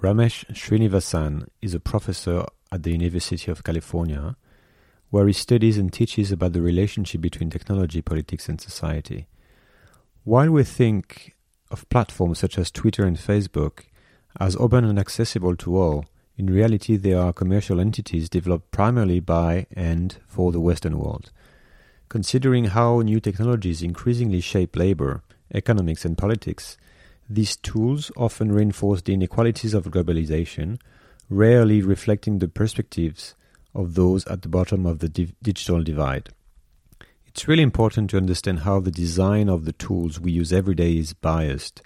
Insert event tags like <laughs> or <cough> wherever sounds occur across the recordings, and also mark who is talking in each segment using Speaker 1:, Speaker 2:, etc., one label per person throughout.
Speaker 1: Ramesh Srinivasan is a professor at the University of California, where he studies and teaches about the relationship between technology, politics, and society. While we think of platforms such as Twitter and Facebook as open and accessible to all, in reality they are commercial entities developed primarily by and for the Western world. Considering how new technologies increasingly shape labor, economics, and politics, these tools often reinforce the inequalities of globalization, rarely reflecting the perspectives of those at the bottom of the di- digital divide. It's really important to understand how the design of the tools we use every day is biased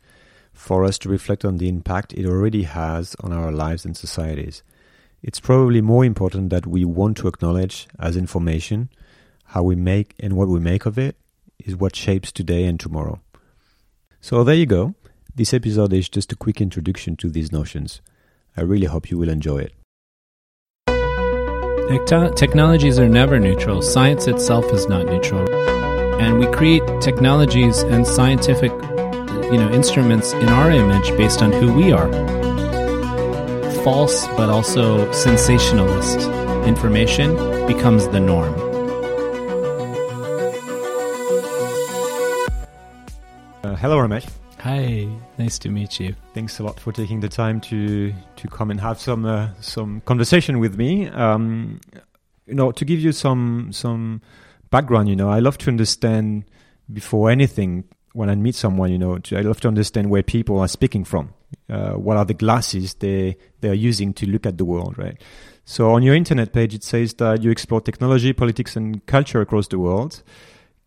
Speaker 1: for us to reflect on the impact it already has on our lives and societies. It's probably more important that we want to acknowledge as information how we make and what we make of it is what shapes today and tomorrow. So there you go. This episode is just a quick introduction to these notions. I really hope you will enjoy it.
Speaker 2: Technologies are never neutral. Science itself is not neutral. And we create technologies and scientific you know, instruments in our image based on who we are. False but also sensationalist information becomes the norm.
Speaker 1: Uh, hello, Ramesh.
Speaker 2: Hi, nice to meet you.
Speaker 1: Thanks a lot for taking the time to to come and have some uh, some conversation with me. Um, you know, to give you some some background, you know, I love to understand before anything when I meet someone, you know, I love to understand where people are speaking from. Uh, what are the glasses they they are using to look at the world, right? So on your internet page, it says that you explore technology, politics, and culture across the world.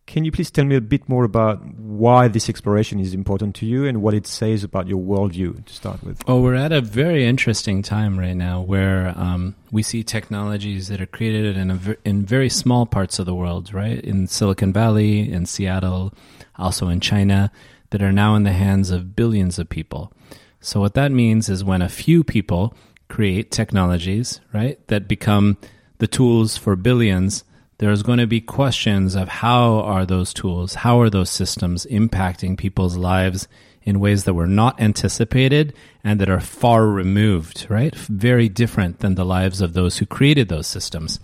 Speaker 1: Can you please tell me a bit more about why this exploration is important to you and what it says about your worldview to start with?
Speaker 2: Oh, we're at a very interesting time right now where um, we see technologies that are created in, a, in very small parts of the world, right? In Silicon Valley, in Seattle, also in China, that are now in the hands of billions of people. So, what that means is when a few people create technologies, right, that become the tools for billions there's going to be questions of how are those tools, how are those systems impacting people's lives in ways that were not anticipated and that are far removed, right? Very different than the lives of those who created those systems.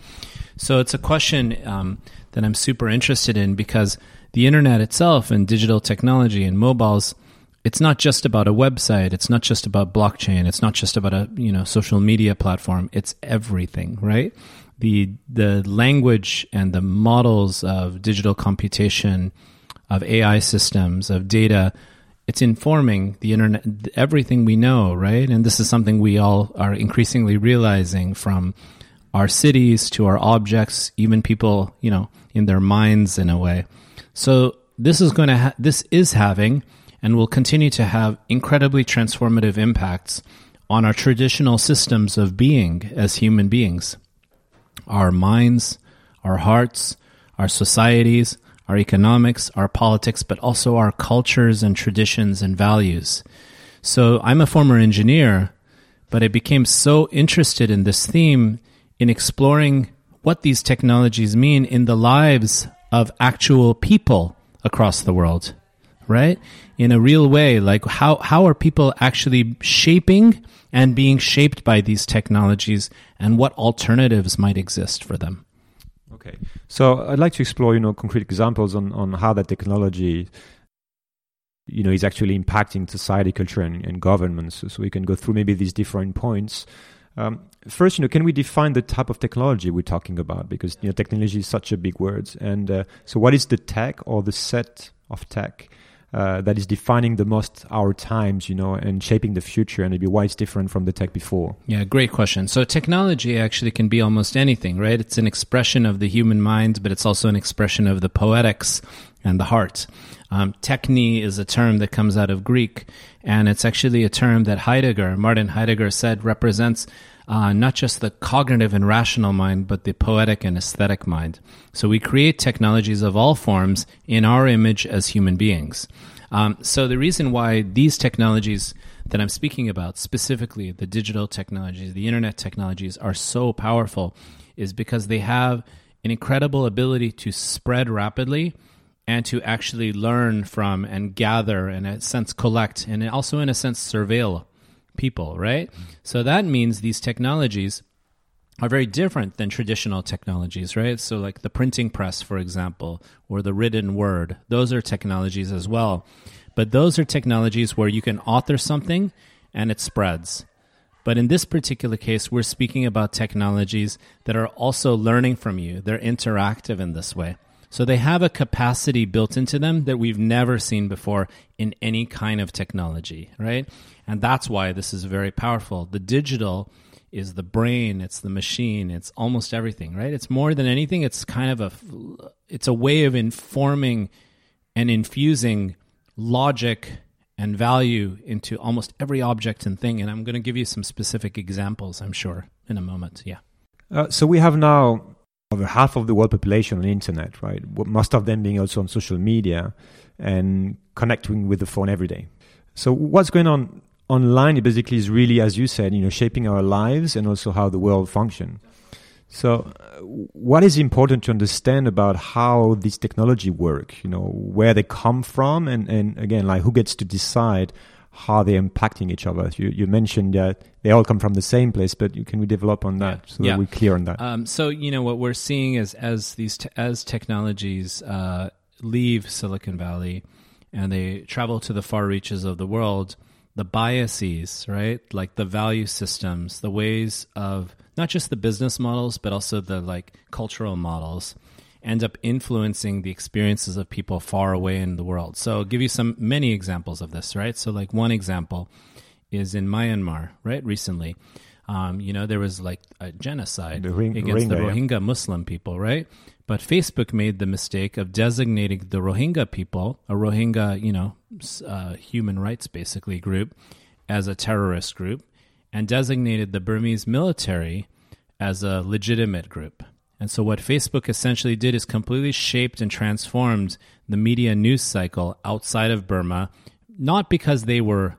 Speaker 2: So it's a question um, that I'm super interested in because the internet itself and digital technology and mobiles it's not just about a website it's not just about blockchain it's not just about a you know social media platform it's everything right the the language and the models of digital computation, of AI systems, of data, it's informing the internet everything we know, right? And this is something we all are increasingly realizing from our cities to our objects, even people, you know, in their minds in a way. So this is going to ha- this is having and will continue to have incredibly transformative impacts on our traditional systems of being as human beings our minds, our hearts, our societies, our economics, our politics, but also our cultures and traditions and values. So I'm a former engineer, but I became so interested in this theme in exploring what these technologies mean in the lives of actual people across the world, right? In a real way, like how, how are people actually shaping and being shaped by these technologies and what alternatives might exist for them.
Speaker 1: Okay. So I'd like to explore, you know, concrete examples on, on how that technology you know is actually impacting society culture and, and governments so, so we can go through maybe these different points um, first you know can we define the type of technology we're talking about because you know technology is such a big word and uh, so what is the tech or the set of tech uh, that is defining the most our times, you know, and shaping the future, and maybe why it's different from the tech before?
Speaker 2: Yeah, great question. So technology actually can be almost anything, right? It's an expression of the human mind, but it's also an expression of the poetics and the heart. Um, is a term that comes out of Greek, and it's actually a term that Heidegger, Martin Heidegger, said represents uh, not just the cognitive and rational mind, but the poetic and aesthetic mind. So we create technologies of all forms in our image as human beings. Um, so the reason why these technologies that I'm speaking about, specifically the digital technologies, the internet technologies, are so powerful is because they have an incredible ability to spread rapidly and to actually learn from and gather and, in a sense, collect and also, in a sense, surveil people, right? So that means these technologies are very different than traditional technologies, right? So, like the printing press, for example, or the written word, those are technologies as well. But those are technologies where you can author something and it spreads. But in this particular case, we're speaking about technologies that are also learning from you. They're interactive in this way. So they have a capacity built into them that we've never seen before in any kind of technology, right? And that's why this is very powerful. The digital is the brain, it's the machine, it's almost everything, right? It's more than anything, it's kind of a it's a way of informing and infusing logic and value into almost every object and thing. And I'm going to give you some specific examples, I'm sure, in a moment. Yeah.
Speaker 1: Uh, so we have now over half of the world population on the internet, right? Most of them being also on social media and connecting with the phone every day. So what's going on online it basically is really, as you said, you know, shaping our lives and also how the world functions. So, uh, what is important to understand about how these technology work? You know, where they come from, and and again, like who gets to decide how they're impacting each other? You you mentioned that they all come from the same place, but can we develop on that so yeah. that we're clear on that?
Speaker 2: Um, so you know what we're seeing is as these te- as technologies uh, leave Silicon Valley and they travel to the far reaches of the world the biases, right? Like the value systems, the ways of not just the business models, but also the like cultural models end up influencing the experiences of people far away in the world. So I'll give you some many examples of this, right? So like one example is in Myanmar, right? Recently. Um, you know, there was like a genocide ring, against the Rohingya yeah. Muslim people, right? But Facebook made the mistake of designating the Rohingya people, a Rohingya, you know, uh, human rights basically group, as a terrorist group, and designated the Burmese military as a legitimate group. And so, what Facebook essentially did is completely shaped and transformed the media news cycle outside of Burma, not because they were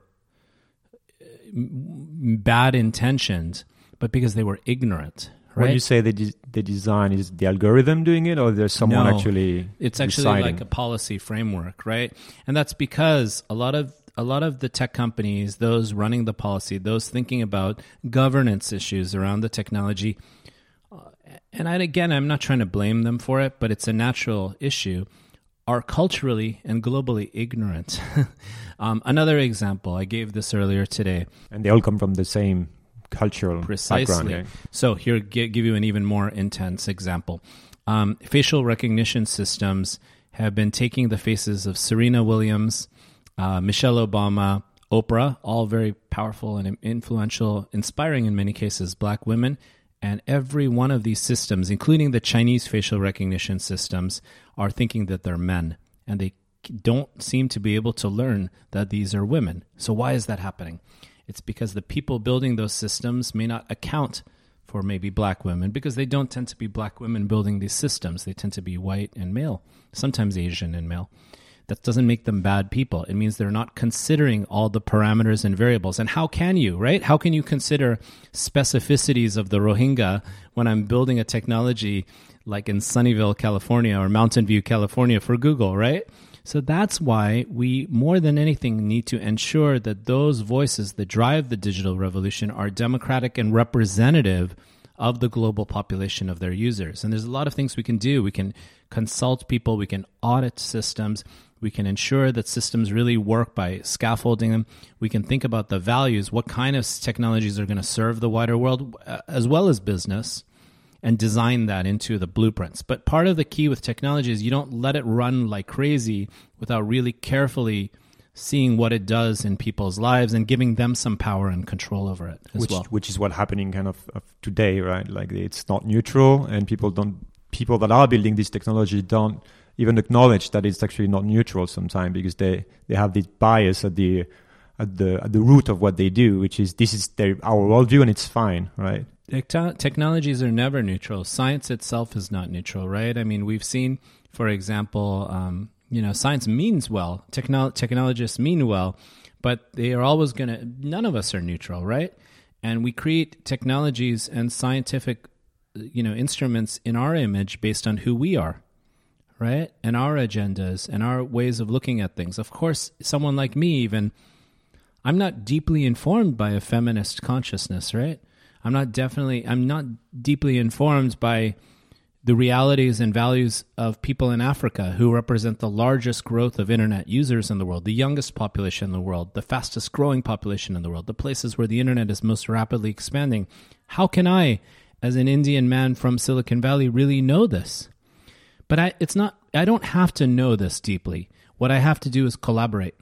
Speaker 2: uh, bad intentioned, but because they were ignorant. Right?
Speaker 1: When you say the de- the design, is the algorithm doing it, or there's someone
Speaker 2: no,
Speaker 1: actually?
Speaker 2: It's actually
Speaker 1: deciding?
Speaker 2: like a policy framework, right? And that's because a lot of a lot of the tech companies, those running the policy, those thinking about governance issues around the technology, uh, and I, again, I'm not trying to blame them for it, but it's a natural issue, are culturally and globally ignorant. <laughs> um, another example, I gave this earlier today.
Speaker 1: And they all come from the same cultural
Speaker 2: Precisely.
Speaker 1: background.
Speaker 2: So here, give you an even more intense example. Um, facial recognition systems have been taking the faces of Serena Williams, uh, Michelle Obama, Oprah, all very powerful and influential, inspiring in many cases, black women. And every one of these systems, including the Chinese facial recognition systems, are thinking that they're men. And they don't seem to be able to learn that these are women. So, why is that happening? It's because the people building those systems may not account for maybe black women because they don't tend to be black women building these systems. They tend to be white and male, sometimes Asian and male. That doesn't make them bad people. It means they're not considering all the parameters and variables. And how can you, right? How can you consider specificities of the Rohingya when I'm building a technology like in Sunnyvale, California or Mountain View, California for Google, right? So that's why we, more than anything, need to ensure that those voices that drive the digital revolution are democratic and representative of the global population of their users. And there's a lot of things we can do. We can consult people, we can audit systems, we can ensure that systems really work by scaffolding them. We can think about the values, what kind of technologies are going to serve the wider world, uh, as well as business and design that into the blueprints. But part of the key with technology is you don't let it run like crazy without really carefully seeing what it does in people's lives and giving them some power and control over it as
Speaker 1: which,
Speaker 2: well.
Speaker 1: Which is what happening kind of, of today, right? Like it's not neutral, and people don't people that are building this technology don't even acknowledge that it's actually not neutral sometimes because they they have this bias at the at the at the root of what they do, which is this is their our worldview and it's fine, right?
Speaker 2: Technologies are never neutral. Science itself is not neutral, right? I mean, we've seen, for example, um, you know, science means well. Techno- technologists mean well, but they are always going to. None of us are neutral, right? And we create technologies and scientific, you know, instruments in our image based on who we are, right? And our agendas and our ways of looking at things. Of course, someone like me, even I'm not deeply informed by a feminist consciousness, right? I'm not definitely, I'm not deeply informed by the realities and values of people in Africa who represent the largest growth of internet users in the world, the youngest population in the world, the fastest growing population in the world, the places where the internet is most rapidly expanding. How can I, as an Indian man from Silicon Valley, really know this? But I, it's not, I don't have to know this deeply. What I have to do is collaborate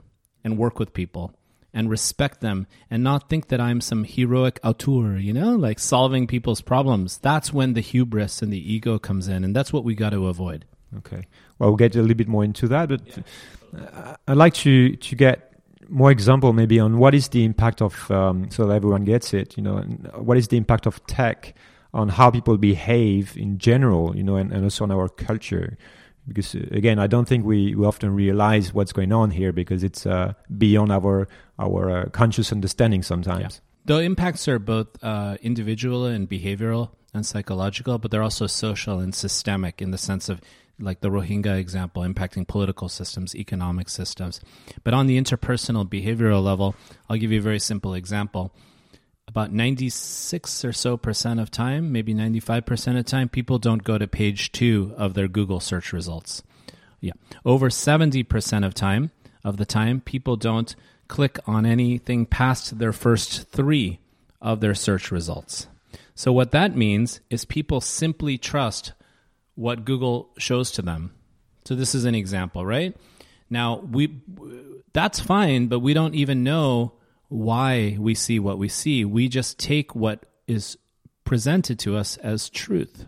Speaker 2: and work with people and respect them and not think that I'm some heroic auteur, you know, like solving people's problems. That's when the hubris and the ego comes in, and that's what we got to avoid.
Speaker 1: Okay. Well, we'll get a little bit more into that, but yeah. I'd like to to get more example maybe on what is the impact of um, so that everyone gets it. You know, what is the impact of tech on how people behave in general. You know, and, and also on our culture because uh, again i don't think we, we often realize what's going on here because it's uh, beyond our our uh, conscious understanding sometimes. Yeah.
Speaker 2: the impacts are both uh, individual and behavioral and psychological but they're also social and systemic in the sense of like the rohingya example impacting political systems economic systems. But on the interpersonal behavioral level i'll give you a very simple example about 96 or so percent of time, maybe 95 percent of time, people don't go to page two of their Google search results. Yeah. Over 70 percent of time of the time, people don't click on anything past their first three of their search results. So what that means is people simply trust what Google shows to them. So this is an example, right? Now we that's fine, but we don't even know why we see what we see. We just take what is presented to us as truth.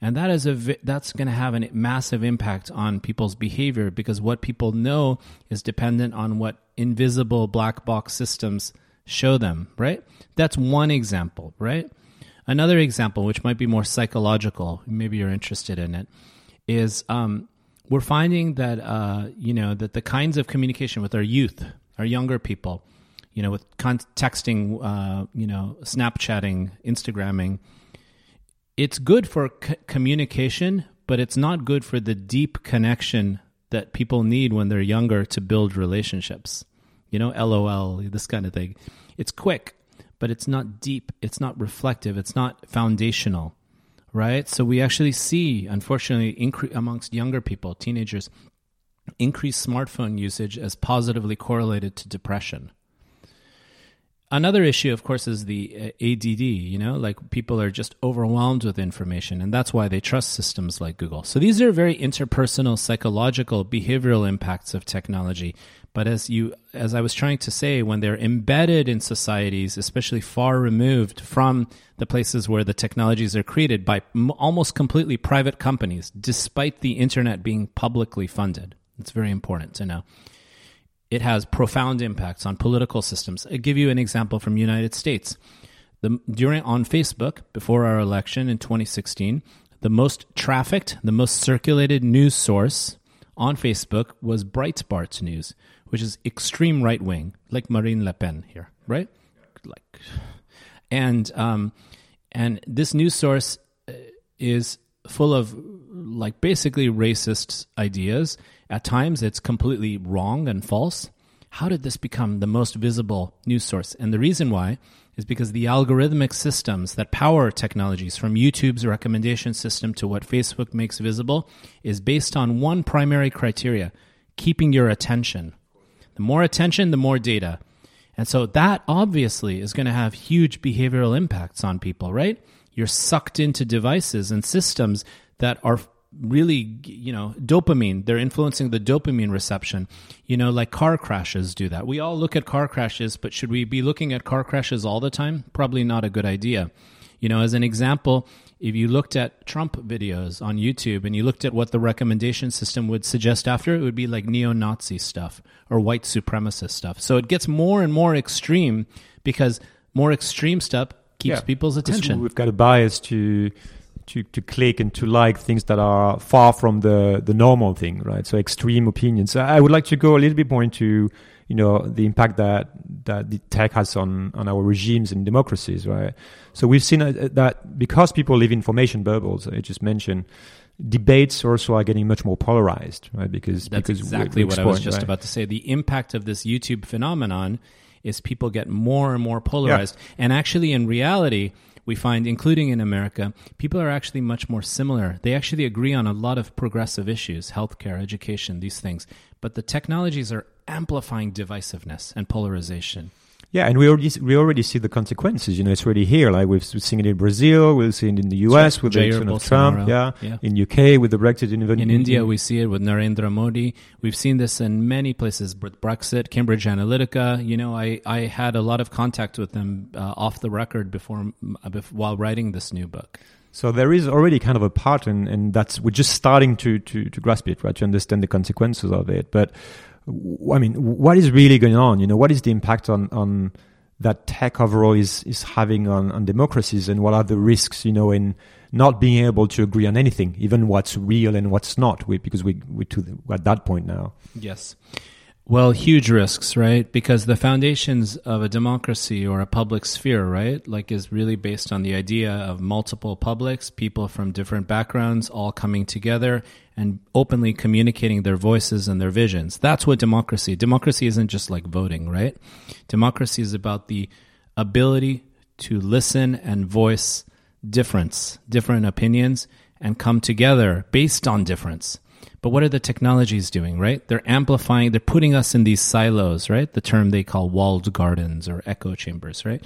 Speaker 2: And that is a that's going to have a massive impact on people's behavior because what people know is dependent on what invisible black box systems show them, right? That's one example, right? Another example, which might be more psychological, maybe you're interested in it, is um, we're finding that uh, you know that the kinds of communication with our youth, our younger people, you know, with texting, uh, you know, Snapchatting, Instagramming. It's good for c- communication, but it's not good for the deep connection that people need when they're younger to build relationships. You know, LOL, this kind of thing. It's quick, but it's not deep. It's not reflective. It's not foundational, right? So we actually see, unfortunately, incre- amongst younger people, teenagers, increased smartphone usage as positively correlated to depression Another issue, of course, is the uh, ADD. You know, like people are just overwhelmed with information, and that's why they trust systems like Google. So these are very interpersonal, psychological, behavioral impacts of technology. But as you, as I was trying to say, when they're embedded in societies, especially far removed from the places where the technologies are created by almost completely private companies, despite the internet being publicly funded, it's very important to know it has profound impacts on political systems. I'll give you an example from United States. The, during on Facebook before our election in 2016, the most trafficked, the most circulated news source on Facebook was Breitbart News, which is extreme right wing, like Marine Le Pen here, right? Like, and um, and this news source uh, is full of like basically racist ideas. At times, it's completely wrong and false. How did this become the most visible news source? And the reason why is because the algorithmic systems that power technologies, from YouTube's recommendation system to what Facebook makes visible, is based on one primary criteria keeping your attention. The more attention, the more data. And so that obviously is going to have huge behavioral impacts on people, right? You're sucked into devices and systems that are really you know dopamine. They're influencing the dopamine reception. You know like car crashes do that. We all look at car crashes but should we be looking at car crashes all the time? Probably not a good idea. You know as an example if you looked at trump videos on youtube and you looked at what the recommendation system would suggest after it would be like neo-nazi stuff or white supremacist stuff. So it gets more and more extreme because more extreme stuff keeps yeah, people's attention.
Speaker 1: We've got a bias to to to click and to like things that are far from the the normal thing, right? So extreme opinions. I would like to go a little bit more into you know the impact that that the tech has on on our regimes and democracies, right? So we've seen uh, that because people live in information bubbles, I just mentioned debates also are getting much more polarized, right? Because
Speaker 2: that's
Speaker 1: because
Speaker 2: exactly what I was just right? about to say. The impact of this YouTube phenomenon is people get more and more polarized. And actually, in reality, we find, including in America, people are actually much more similar. They actually agree on a lot of progressive issues, healthcare, education, these things. But the technologies are amplifying divisiveness and polarization.
Speaker 1: Yeah, and we already we already see the consequences. You know, it's already here. Like we've seen it in Brazil, we've seen it in the U.S. with
Speaker 2: Jair
Speaker 1: the election of Trump. Yeah.
Speaker 2: yeah.
Speaker 1: in UK with the Brexit. In, even
Speaker 2: In India, we see it with Narendra Modi. We've seen this in many places with Brexit, Cambridge Analytica. You know, I, I had a lot of contact with them uh, off the record before, uh, bef- while writing this new book.
Speaker 1: So there is already kind of a pattern, and that's we're just starting to to, to grasp it, right? To understand the consequences of it. But I mean, what is really going on? You know, what is the impact on on that tech overall is is having on, on democracies, and what are the risks? You know, in not being able to agree on anything, even what's real and what's not, we, because we we to the, we're at that point now.
Speaker 2: Yes. Well, huge risks, right? Because the foundations of a democracy or a public sphere, right, like is really based on the idea of multiple publics, people from different backgrounds all coming together and openly communicating their voices and their visions. That's what democracy. Democracy isn't just like voting, right? Democracy is about the ability to listen and voice difference, different opinions and come together based on difference. But what are the technologies doing, right? They're amplifying, they're putting us in these silos, right? The term they call walled gardens or echo chambers, right?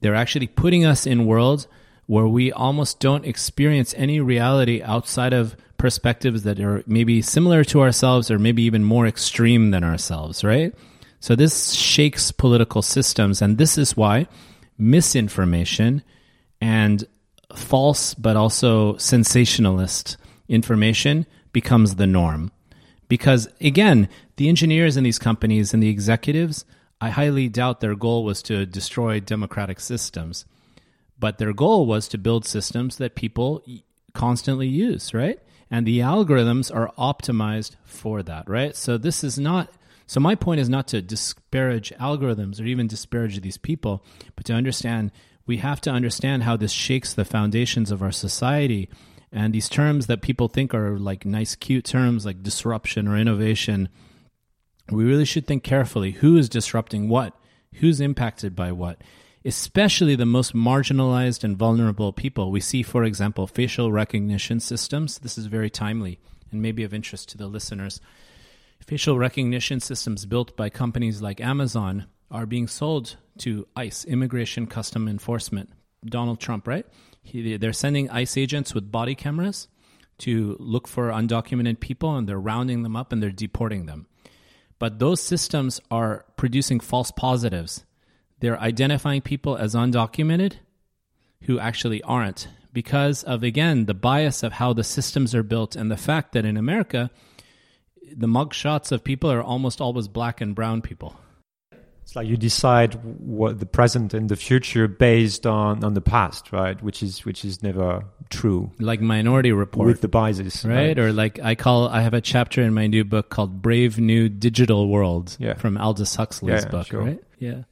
Speaker 2: They're actually putting us in worlds where we almost don't experience any reality outside of perspectives that are maybe similar to ourselves or maybe even more extreme than ourselves, right? So this shakes political systems, and this is why misinformation and false but also sensationalist information becomes the norm. Because again, the engineers in these companies and the executives, I highly doubt their goal was to destroy democratic systems. But their goal was to build systems that people constantly use, right? And the algorithms are optimized for that, right? So this is not so my point is not to disparage algorithms or even disparage these people, but to understand we have to understand how this shakes the foundations of our society and these terms that people think are like nice, cute terms like disruption or innovation, we really should think carefully who is disrupting what, who's impacted by what, especially the most marginalized and vulnerable people. We see, for example, facial recognition systems. This is very timely and maybe of interest to the listeners. Facial recognition systems built by companies like Amazon are being sold to ICE, Immigration Custom Enforcement. Donald Trump, right? He, they're sending ICE agents with body cameras to look for undocumented people and they're rounding them up and they're deporting them. But those systems are producing false positives. They're identifying people as undocumented who actually aren't because of, again, the bias of how the systems are built and the fact that in America, the mugshots of people are almost always black and brown people.
Speaker 1: It's like you decide what the present and the future based on, on the past, right? Which is which is never true.
Speaker 2: Like Minority Report.
Speaker 1: With the biases,
Speaker 2: right? Or like I call I have a chapter in my new book called Brave New Digital World
Speaker 1: Yeah.
Speaker 2: from Aldous Huxley's
Speaker 1: Yeah,
Speaker 2: book,
Speaker 1: sure.
Speaker 2: right? Yeah.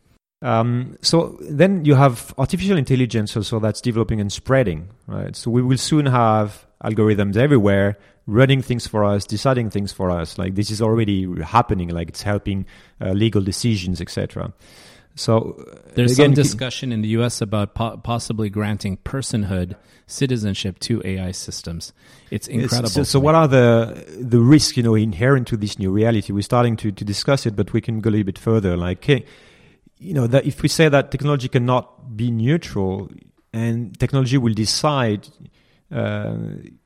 Speaker 1: Um, so then you have artificial intelligence also that's developing and spreading, right? So we will soon have algorithms everywhere running things for us, deciding things for us. Like this is already happening. Like it's helping uh, legal decisions, etc. So uh,
Speaker 2: There's
Speaker 1: again,
Speaker 2: some discussion in the US about po- possibly granting personhood citizenship to AI systems. It's
Speaker 1: It's-
Speaker 2: incredible.
Speaker 1: So, so what are the the risks you know inherent to this new reality? We're starting to to discuss it, but we can go a little bit further. Like, eh, you know, that if we say that technology cannot be neutral and technology will decide, uh,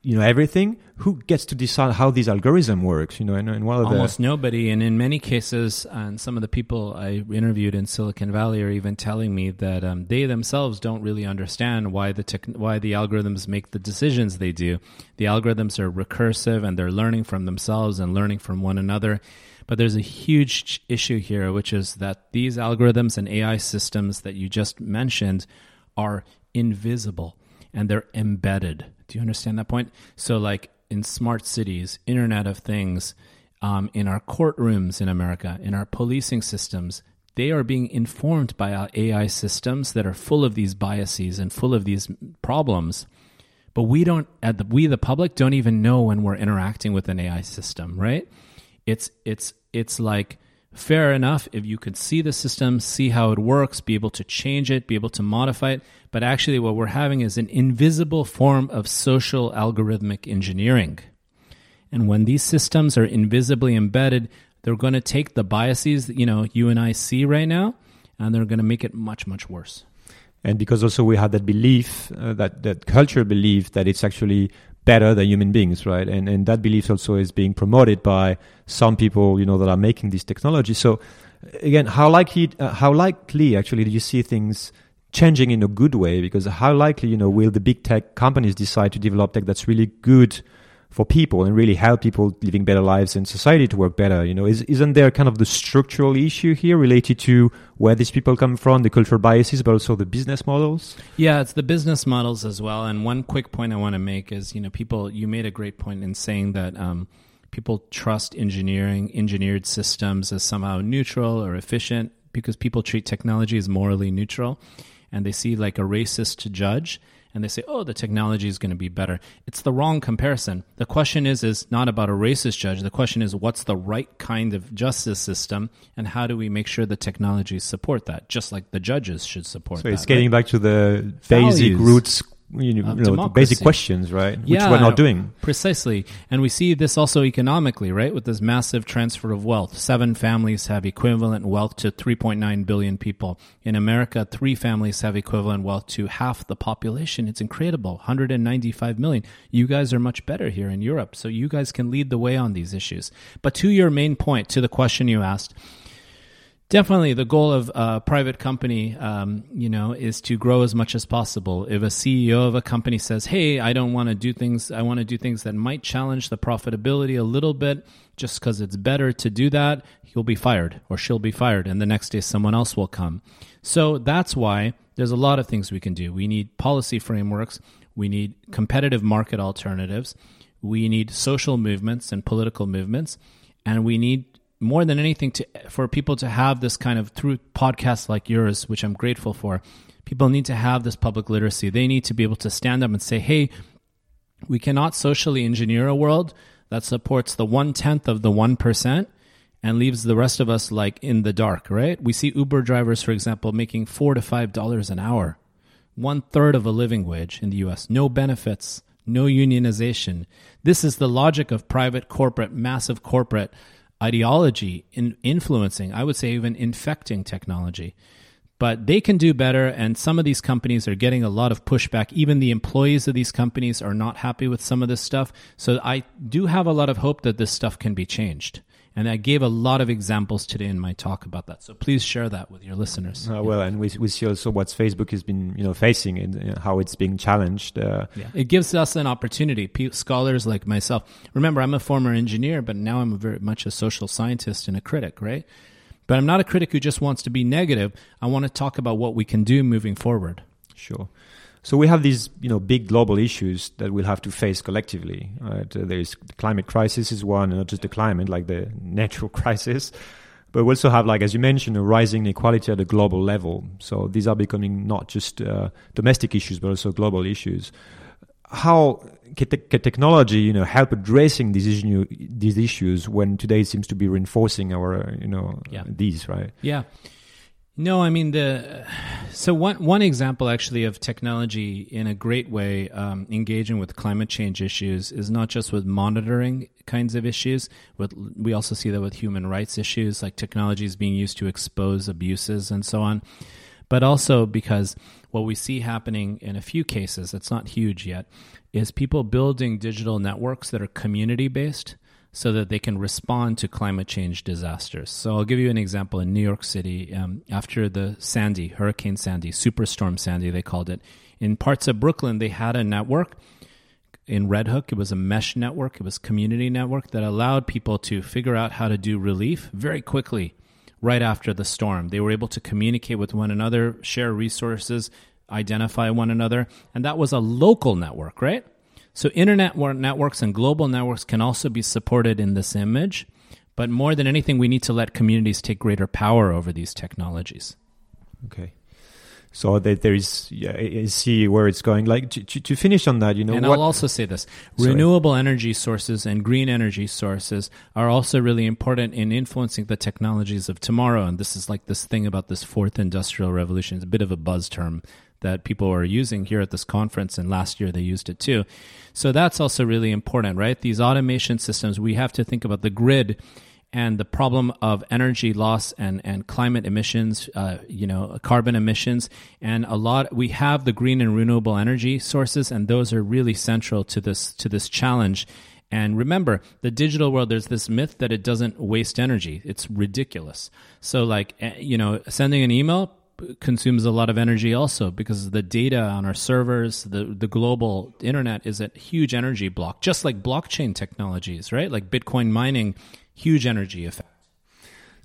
Speaker 1: you know, everything, who gets to decide how this algorithm works? You know, and, and what are
Speaker 2: Almost
Speaker 1: the
Speaker 2: nobody. And in many cases, and some of the people I interviewed in Silicon Valley are even telling me that um, they themselves don't really understand why the tech, why the algorithms make the decisions they do. The algorithms are recursive and they're learning from themselves and learning from one another. But there's a huge issue here, which is that these algorithms and AI systems that you just mentioned are invisible and they're embedded. Do you understand that point? So, like in smart cities, Internet of Things, um, in our courtrooms in America, in our policing systems, they are being informed by AI systems that are full of these biases and full of these problems. But we don't, at the, we the public don't even know when we're interacting with an AI system, right? It's it's it's like fair enough if you could see the system, see how it works, be able to change it, be able to modify it. But actually, what we're having is an invisible form of social algorithmic engineering. And when these systems are invisibly embedded, they're going to take the biases that you know you and I see right now, and they're going to make it much much worse.
Speaker 1: And because also we have that belief, uh, that that cultural belief that it's actually better than human beings, right? And and that belief also is being promoted by some people, you know, that are making this technology. So again, how likely uh, how likely actually do you see things changing in a good way? Because how likely, you know, will the big tech companies decide to develop tech that's really good? For people and really help people living better lives and society to work better you know? Is, isn't there kind of the structural issue here related to where these people come from the cultural biases but also the business models?
Speaker 2: Yeah it's the business models as well. And one quick point i want to make is you know people you made a great point in saying that um, people trust engineering engineered systems as somehow neutral or efficient because people treat technology as morally neutral and they see like a racist judge and they say, "Oh, the technology is going to be better." It's the wrong comparison. The question is is not about a racist judge. The question is what's the right kind of justice system and how do we make sure the technologies support that just like the judges should support
Speaker 1: so
Speaker 2: that.
Speaker 1: it's getting
Speaker 2: right?
Speaker 1: back to the basic
Speaker 2: Values.
Speaker 1: roots you know, basic questions, right? Which
Speaker 2: yeah,
Speaker 1: we're not doing.
Speaker 2: Precisely. And we see this also economically, right? With this massive transfer of wealth. Seven families have equivalent wealth to 3.9 billion people. In America, three families have equivalent wealth to half the population. It's incredible. 195 million. You guys are much better here in Europe. So you guys can lead the way on these issues. But to your main point, to the question you asked, Definitely, the goal of a private company, um, you know, is to grow as much as possible. If a CEO of a company says, "Hey, I don't want to do things. I want to do things that might challenge the profitability a little bit, just because it's better to do that," he'll be fired or she'll be fired, and the next day someone else will come. So that's why there's a lot of things we can do. We need policy frameworks. We need competitive market alternatives. We need social movements and political movements, and we need more than anything to for people to have this kind of through podcasts like yours which i'm grateful for people need to have this public literacy. They need to be able to stand up and say hey we cannot socially engineer a world that supports the one tenth of the one percent and leaves the rest of us like in the dark right? We see uber drivers for example making four to five dollars an hour one third of a living wage in the us no benefits no unionization. This is the logic of private corporate massive corporate ideology in influencing, I would say even infecting technology. But they can do better, and some of these companies are getting a lot of pushback. Even the employees of these companies are not happy with some of this stuff. So I do have a lot of hope that this stuff can be changed. And I gave a lot of examples today in my talk about that. So please share that with your listeners.
Speaker 1: Uh, well, and we, we see also what Facebook has been you know facing and how it's being challenged. Uh,
Speaker 2: yeah. It gives us an opportunity. P- scholars like myself. Remember, I'm a former engineer, but now I'm very much a social scientist and a critic, right? But I'm not a critic who just wants to be negative. I want to talk about what we can do moving forward.
Speaker 1: Sure. So we have these, you know, big global issues that we'll have to face collectively. Right? Uh, there is the climate crisis is one, and not just the climate, like the <laughs> natural crisis, but we also have, like as you mentioned, a rising inequality at a global level. So these are becoming not just uh, domestic issues, but also global issues. How can, te- can technology, you know, help addressing these issue, these issues when today seems to be reinforcing our, you know,
Speaker 2: Yeah.
Speaker 1: these right?
Speaker 2: Yeah. No, I mean the so one one example actually of technology in a great way um, engaging with climate change issues is not just with monitoring kinds of issues. With we also see that with human rights issues, like technology is being used to expose abuses and so on, but also because what we see happening in a few cases, it's not huge yet, is people building digital networks that are community based so that they can respond to climate change disasters. So I'll give you an example in New York City um, after the Sandy, Hurricane Sandy, Superstorm Sandy, they called it. In parts of Brooklyn, they had a network. In Red Hook, it was a mesh network, it was community network that allowed people to figure out how to do relief very quickly right after the storm. They were able to communicate with one another, share resources, identify one another, and that was a local network, right? So, internet networks and global networks can also be supported in this image. But more than anything, we need to let communities take greater power over these technologies.
Speaker 1: Okay. so that there is yeah, I see where it's going. Like to, to, to finish on that, you know,
Speaker 2: and
Speaker 1: what,
Speaker 2: I'll also say this:
Speaker 1: Sorry.
Speaker 2: renewable energy sources and green energy sources are also really important in influencing the technologies of tomorrow. And this is like this thing about this fourth industrial revolution. It's a bit of a buzz term that people are using here at this conference, and last year they used it too. So that's also really important, right? These automation systems, we have to think about the grid and the problem of energy loss and, and climate emissions, uh, you know, carbon emissions. And a lot, we have the green and renewable energy sources, and those are really central to this, to this challenge. And remember, the digital world, there's this myth that it doesn't waste energy. It's ridiculous. So, like, eh, you know, sending an email consumes a lot of energy also because the data on our servers, the, the global internet is a huge energy block, just like blockchain technologies, right? Like Bitcoin mining huge energy effect.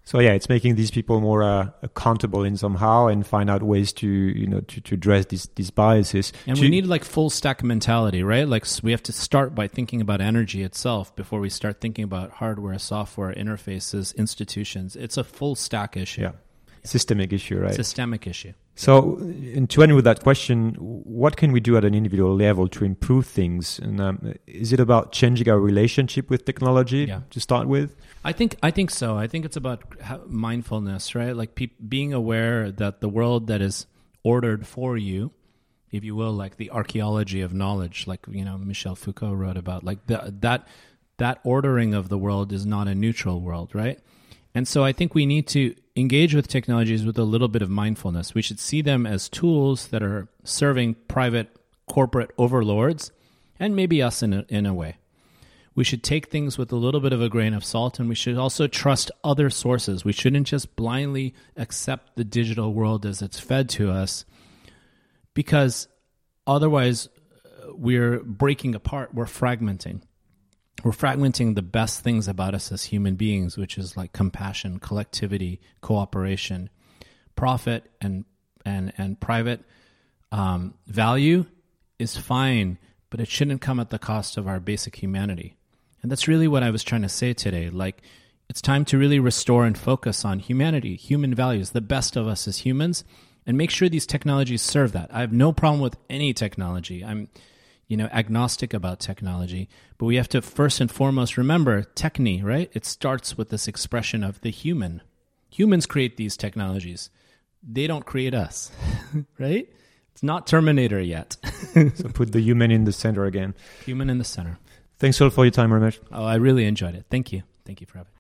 Speaker 1: So yeah, it's making these people more uh, accountable in somehow and find out ways to you know to, to address these these biases.
Speaker 2: And
Speaker 1: to,
Speaker 2: we need like full stack mentality, right? Like we have to start by thinking about energy itself before we start thinking about hardware, software, interfaces, institutions. It's a full stack issue.
Speaker 1: Yeah, systemic issue, right?
Speaker 2: Systemic issue.
Speaker 1: So, and to end with that question, what can we do at an individual level to improve things? And um, is it about changing our relationship with technology
Speaker 2: Yeah.
Speaker 1: to start with?
Speaker 2: I think I think so. I think it's about mindfulness, right? Like peop being aware that the world that is ordered for you, if you will, like the archaeology of knowledge, like you know Michel Foucault wrote about, like the, that that ordering of the world is not a neutral world, right? And so I think we need to engage with technologies with a little bit of mindfulness. We should see them as tools that are serving private corporate overlords and maybe us in a, in a way. We should take things with a little bit of a grain of salt and we should also trust other sources. We shouldn't just blindly accept the digital world as it's fed to us because otherwise uh, we're breaking apart, we're fragmenting we're fragmenting the best things about us as human beings, which is like compassion, collectivity, cooperation, profit, and and and private um, value is fine, but it shouldn't come at the cost of our basic humanity. And that's really what I was trying to say today. Like, it's time to really restore and focus on humanity, human values, the best of us as humans, and make sure these technologies serve that. I have no problem with any technology. I'm you know, agnostic about technology. But we have to first and foremost remember techne, right? It starts with this expression of the human. Humans create these technologies. They don't create us, <laughs> right? It's not Terminator yet. <laughs>
Speaker 1: so put the human in the center again.
Speaker 2: human in the center.
Speaker 1: Thanks all for your time, Ramesh.
Speaker 2: Oh, I really enjoyed it. Thank you. Thank you for having me.